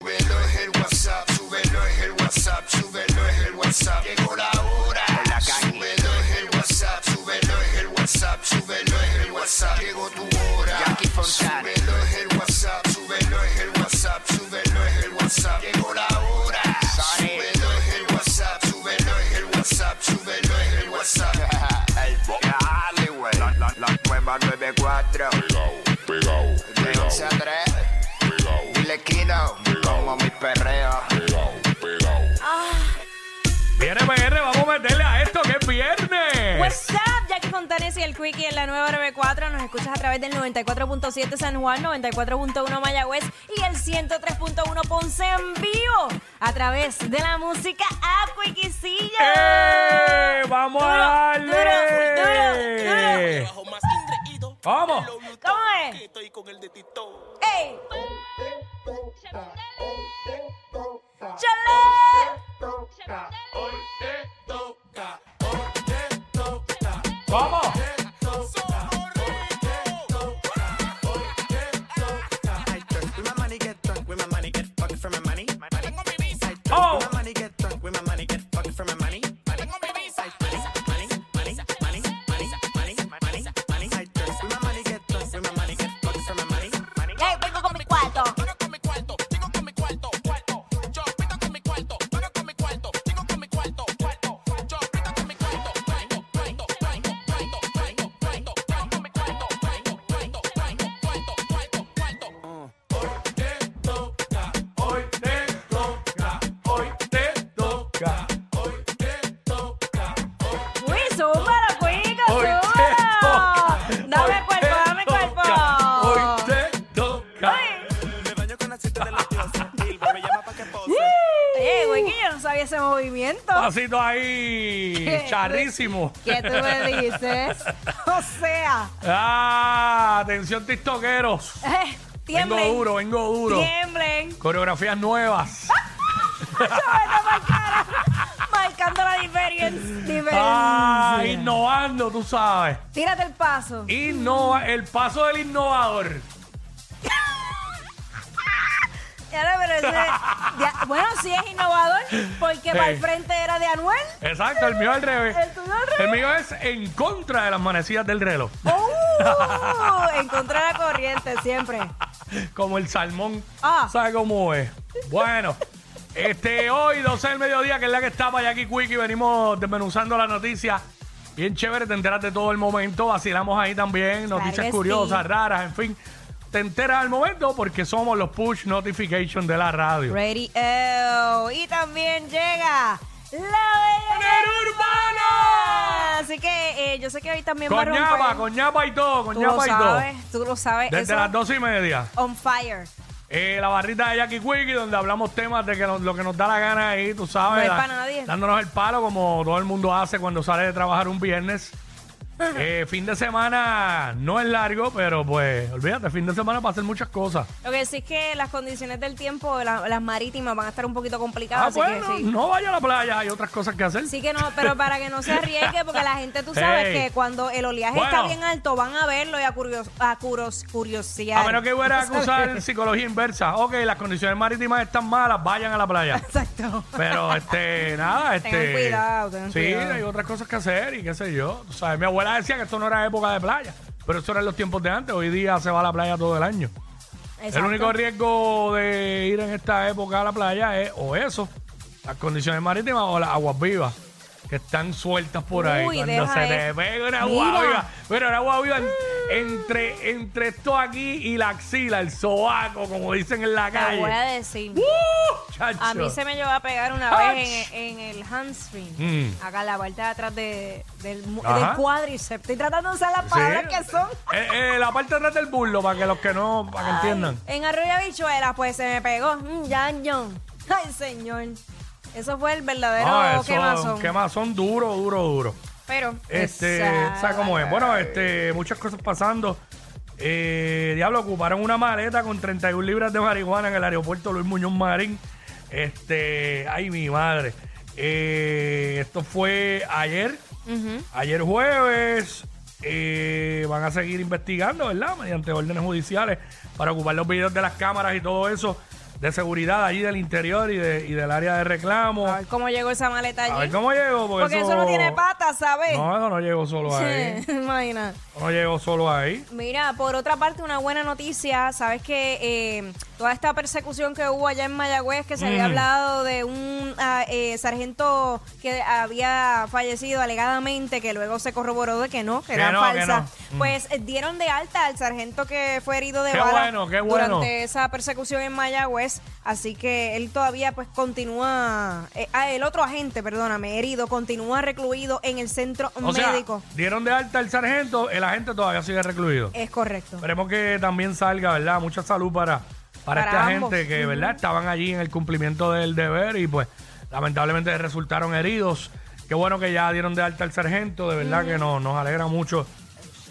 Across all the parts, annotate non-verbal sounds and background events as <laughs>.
Súbelo es el WhatsApp, súbelo es el WhatsApp, súbelo es el WhatsApp. Quickie en la nueva 94. Nos escuchas a través del 94.7 San Juan, 94.1 Mayagüez y el 103.1 Ponce en vivo a través de la música a Quickiecillo. ¡Eh! ¡Vamos Duro, a darle! duro, duro, ¡Vamos! ¿Cómo es? Estoy con el de Tito. ¡Ey! ¡Chale! ¡Vamos! De los dioses. Billboard me llama pa' que pose. Oye, güey, que yo no sabía ese movimiento. Pasito ahí, charrísimo. ¿Qué tú me dices? <laughs> O sea, Ah, atención tiktokeros. eh, Vengo tiemblen. duro, vengo duro. Tiemblen. Coreografías nuevas. <laughs> Marcando la diferen- diferencia. Ah, innovando, tú sabes. Tírate el paso. Innova, el paso del innovador. Lo- pero ese- ya- bueno, sí es innovador, porque para el frente era de Anuel. Exacto, el mío al revés. El tuyo al revés. El mío es en contra de las manecillas del reloj. ¡Uh! en contra de la corriente, siempre. Como el salmón. Ah. ¿Sabe cómo es? Bueno, este hoy, 12 del mediodía, que es la que está para Jackie Quickie, venimos desmenuzando la noticia. Bien chévere, te enteras de todo el momento. Vacilamos ahí también, noticias curiosas, sí. raras, en fin. Te enteras al momento porque somos los push notification de la radio. Ready, oh. Y también llega la bella ¡Poner urbano! Así que eh, yo sé que hoy también va a Con romper. ñapa, con ñapa y todo, con Tú lo ñapa y todo. sabes, tú lo sabes. Desde Eso las dos y media. on fire. Eh, la barrita de Jackie Quickie, donde hablamos temas de que nos- lo que nos da la gana ahí, tú sabes. No es da- pa' nadie. Dándonos el palo como todo el mundo hace cuando sale de trabajar un viernes. <laughs> Eh, fin de semana no es largo, pero pues olvídate, fin de semana para hacer muchas cosas. Lo que sí es que las condiciones del tiempo, la- las marítimas, van a estar un poquito Ah, complicadas. así bueno, que sí. no vaya a la playa, hay otras cosas que hacer. Sí que no, pero para que no se <laughs> arriesgue, porque la gente, tú sabes Ey. que cuando el oleaje Bueno. está bien alto, van a verlo y a, curios, a curos, curiosear. A menos que fuera a acusar <laughs> psicología inversa. Ok, las condiciones marítimas están malas, vayan a la playa. Exacto. Pero, este, nada, este. Tengan cuidado, tengan sí, cuidado. hay otras cosas que hacer y qué sé yo. Tú sabes, mi abuela decía que esto no era época de playa, pero eso era en los tiempos de antes. Hoy día se va a la playa todo el año. El único riesgo de ir en esta época a la playa es o eso, las condiciones marítimas o las aguas vivas. Que están sueltas por ahí. Cuando se te pega una agua viva. Pero una agua viva entre, entre esto aquí y la axila, el sobaco, como dicen en la Te calle. voy a decir. ¡Uh! Chacho. A mí se me llevó a pegar una Ach. vez en, en el hamstring. Mm. Acá en la parte de atrás de- del, mu- Ajá. del cuádriceps. Estoy tratando de usar las Sí. palabras que son. Eh, eh, la parte de atrás del burlo, para que los que no, para que entiendan. En Arroyo Habichuelas, pues se me pegó. Mm, ya. Ay, señor. Eso fue el verdadero Ah, eso, quemazón. quemazón duro, duro, duro. Pero. Este, ¿sabes cómo es? Bueno, este, muchas cosas pasando. Eh, diablo, ocuparon una maleta con 31 libras de marihuana en el aeropuerto Luis Muñoz Marín. Este, ay, mi madre. Eh, esto fue ayer, ayer jueves. Eh, van a seguir investigando, ¿verdad? Mediante órdenes judiciales para ocupar los videos de las cámaras y todo eso de seguridad allí del interior y, de- y del área de reclamo. A ver cómo llegó esa maleta allí. A ver cómo llegó, porque, Porque eso no tiene patas, ¿sabes? No, eso no llegó solo ahí. <laughs> Imagina. No llegó solo ahí. Mira, por otra parte, una buena noticia. Sabes que eh, toda esta persecución que hubo allá en Mayagüez, que se había Mm. hablado de un ah, eh, sargento que había fallecido alegadamente, que luego se corroboró de que no, que Que era no, que falsa. no. Mm. Pues eh, dieron de alta al sargento que fue herido de Qué bala bueno, qué bueno. durante esa persecución en Mayagüez. Así que él todavía pues continúa, eh, ah, el otro agente, perdóname, herido, continúa recluido en el centro O médico. dieron de alta al sargento, el agente todavía sigue recluido. es correcto. Esperemos que también salga, ¿verdad? Mucha salud para, para, Para ambos. agente que, ¿verdad? Estaban allí en el cumplimiento del deber y pues lamentablemente resultaron heridos. Qué bueno que ya dieron de alta al sargento, de verdad que nos, nos alegra mucho,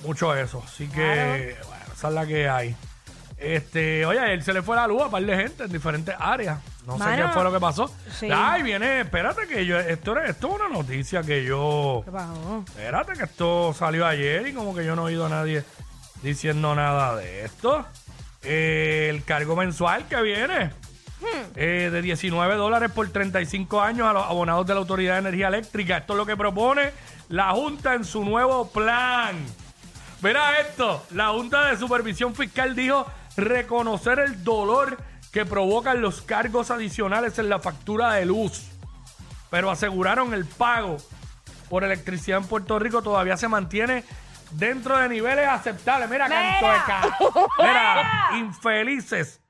mucho eso. Así que, bueno, esa es la que hay. Este, oye, él se le fue la luz a un par de gente en diferentes áreas. No sé Mano, qué fue lo que pasó. sí. Ay, viene, espérate que yo, esto, esto es una noticia que yo... ¿Qué pasó? Espérate que esto salió ayer y como que yo no he oído a nadie diciendo nada de esto. Eh, el cargo mensual que viene eh, de 19 dólares por 35 años a los abonados de la Autoridad de Energía Eléctrica. Esto es lo que propone la Junta en su nuevo plan. Mira esto, la Junta de Supervisión Fiscal dijo reconocer el dolor que provocan los cargos adicionales en la factura de luz, pero aseguraron el pago por electricidad en Puerto Rico todavía se mantiene dentro de niveles aceptables. Mira, Mira. canto de ca- <laughs> Mira, infelices,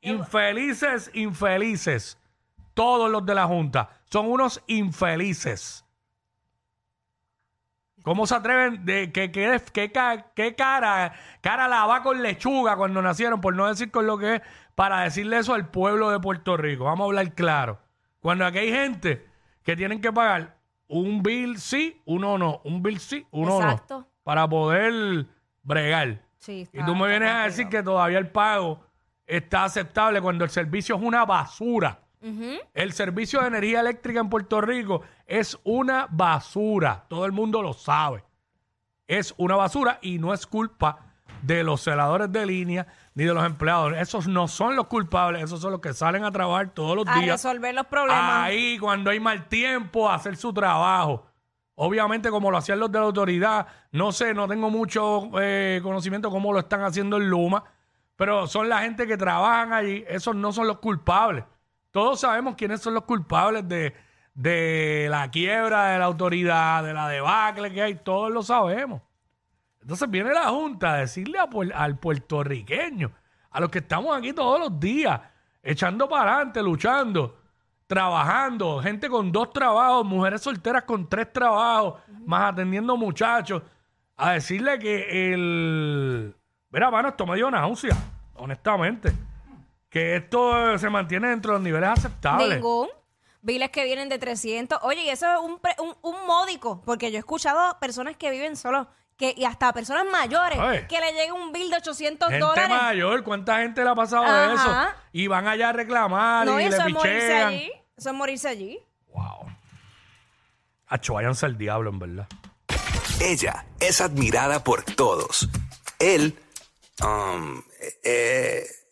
infelices, infelices. Todos los de la Junta son unos infelices. ¿Cómo se atreven de que, que, que, cara, cara lava con lechuga cuando nacieron, por no decir con lo que es, para decirle eso al pueblo de Puerto Rico? Vamos a hablar claro. Cuando aquí hay gente que tienen que pagar un bill sí, uno no, un bill sí, uno Exacto. no, para poder bregar. Sí, Y tú me vienes a decir que todavía el pago está aceptable cuando el servicio es una basura. El servicio de energía eléctrica en Puerto Rico es una basura. Todo el mundo lo sabe. Es una basura y no es culpa de los celadores de línea ni de los empleados. Esos no son los culpables. Esos son los que salen a trabajar todos los a días. resolver los problemas. Ahí, cuando hay mal tiempo, a hacer su trabajo. Obviamente, como lo hacían los de la autoridad, no sé, no tengo mucho eh, conocimiento cómo lo están haciendo en Luma, pero son la gente que trabajan allí, esos no son los culpables. Todos sabemos quiénes son los culpables de, de la quiebra de la autoridad, de la debacle que hay, todos lo sabemos. Entonces viene la Junta a decirle a al puertorriqueño, a los que estamos aquí todos los días, echando para adelante, luchando, trabajando, gente con dos trabajos, mujeres solteras con tres trabajos, más atendiendo muchachos, a decirle que el... Mira, mano, esto me dio náusea, honestamente. Que esto se mantiene dentro de los niveles aceptables. Ningún. Biles que vienen de 300. Oye, y eso es un, pre- un, un módico, porque yo he escuchado personas que viven solos, que, y hasta personas mayores, que le llega un bill de 800 Gente dólares. mayor, ¿cuánta gente le ha pasado de Ajá. eso? Y van allá a reclamar No, y y le eso es morirse pichean. allí. Eso es morirse allí. Wow. Acho, váyanse al diablo, en verdad. Ella es admirada por todos. Él, um, eh,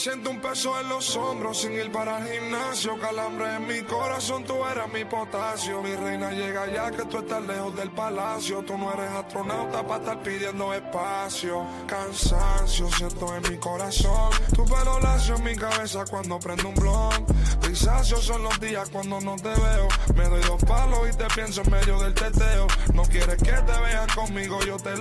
Siento un peso en los hombros sin ir para el gimnasio. Calambre en mi corazón, tú eres mi potasio. Mi reina llega ya que tú estás lejos del palacio. Tú no eres astronauta para estar pidiendo espacio. Cansancio siento en mi corazón. Tu pelo lacio en mi cabeza cuando prendo un blon. Grisáceos son los días cuando no te veo. Me doy dos palos y te pienso en medio del teteo. No quieres que te vean conmigo, yo te lo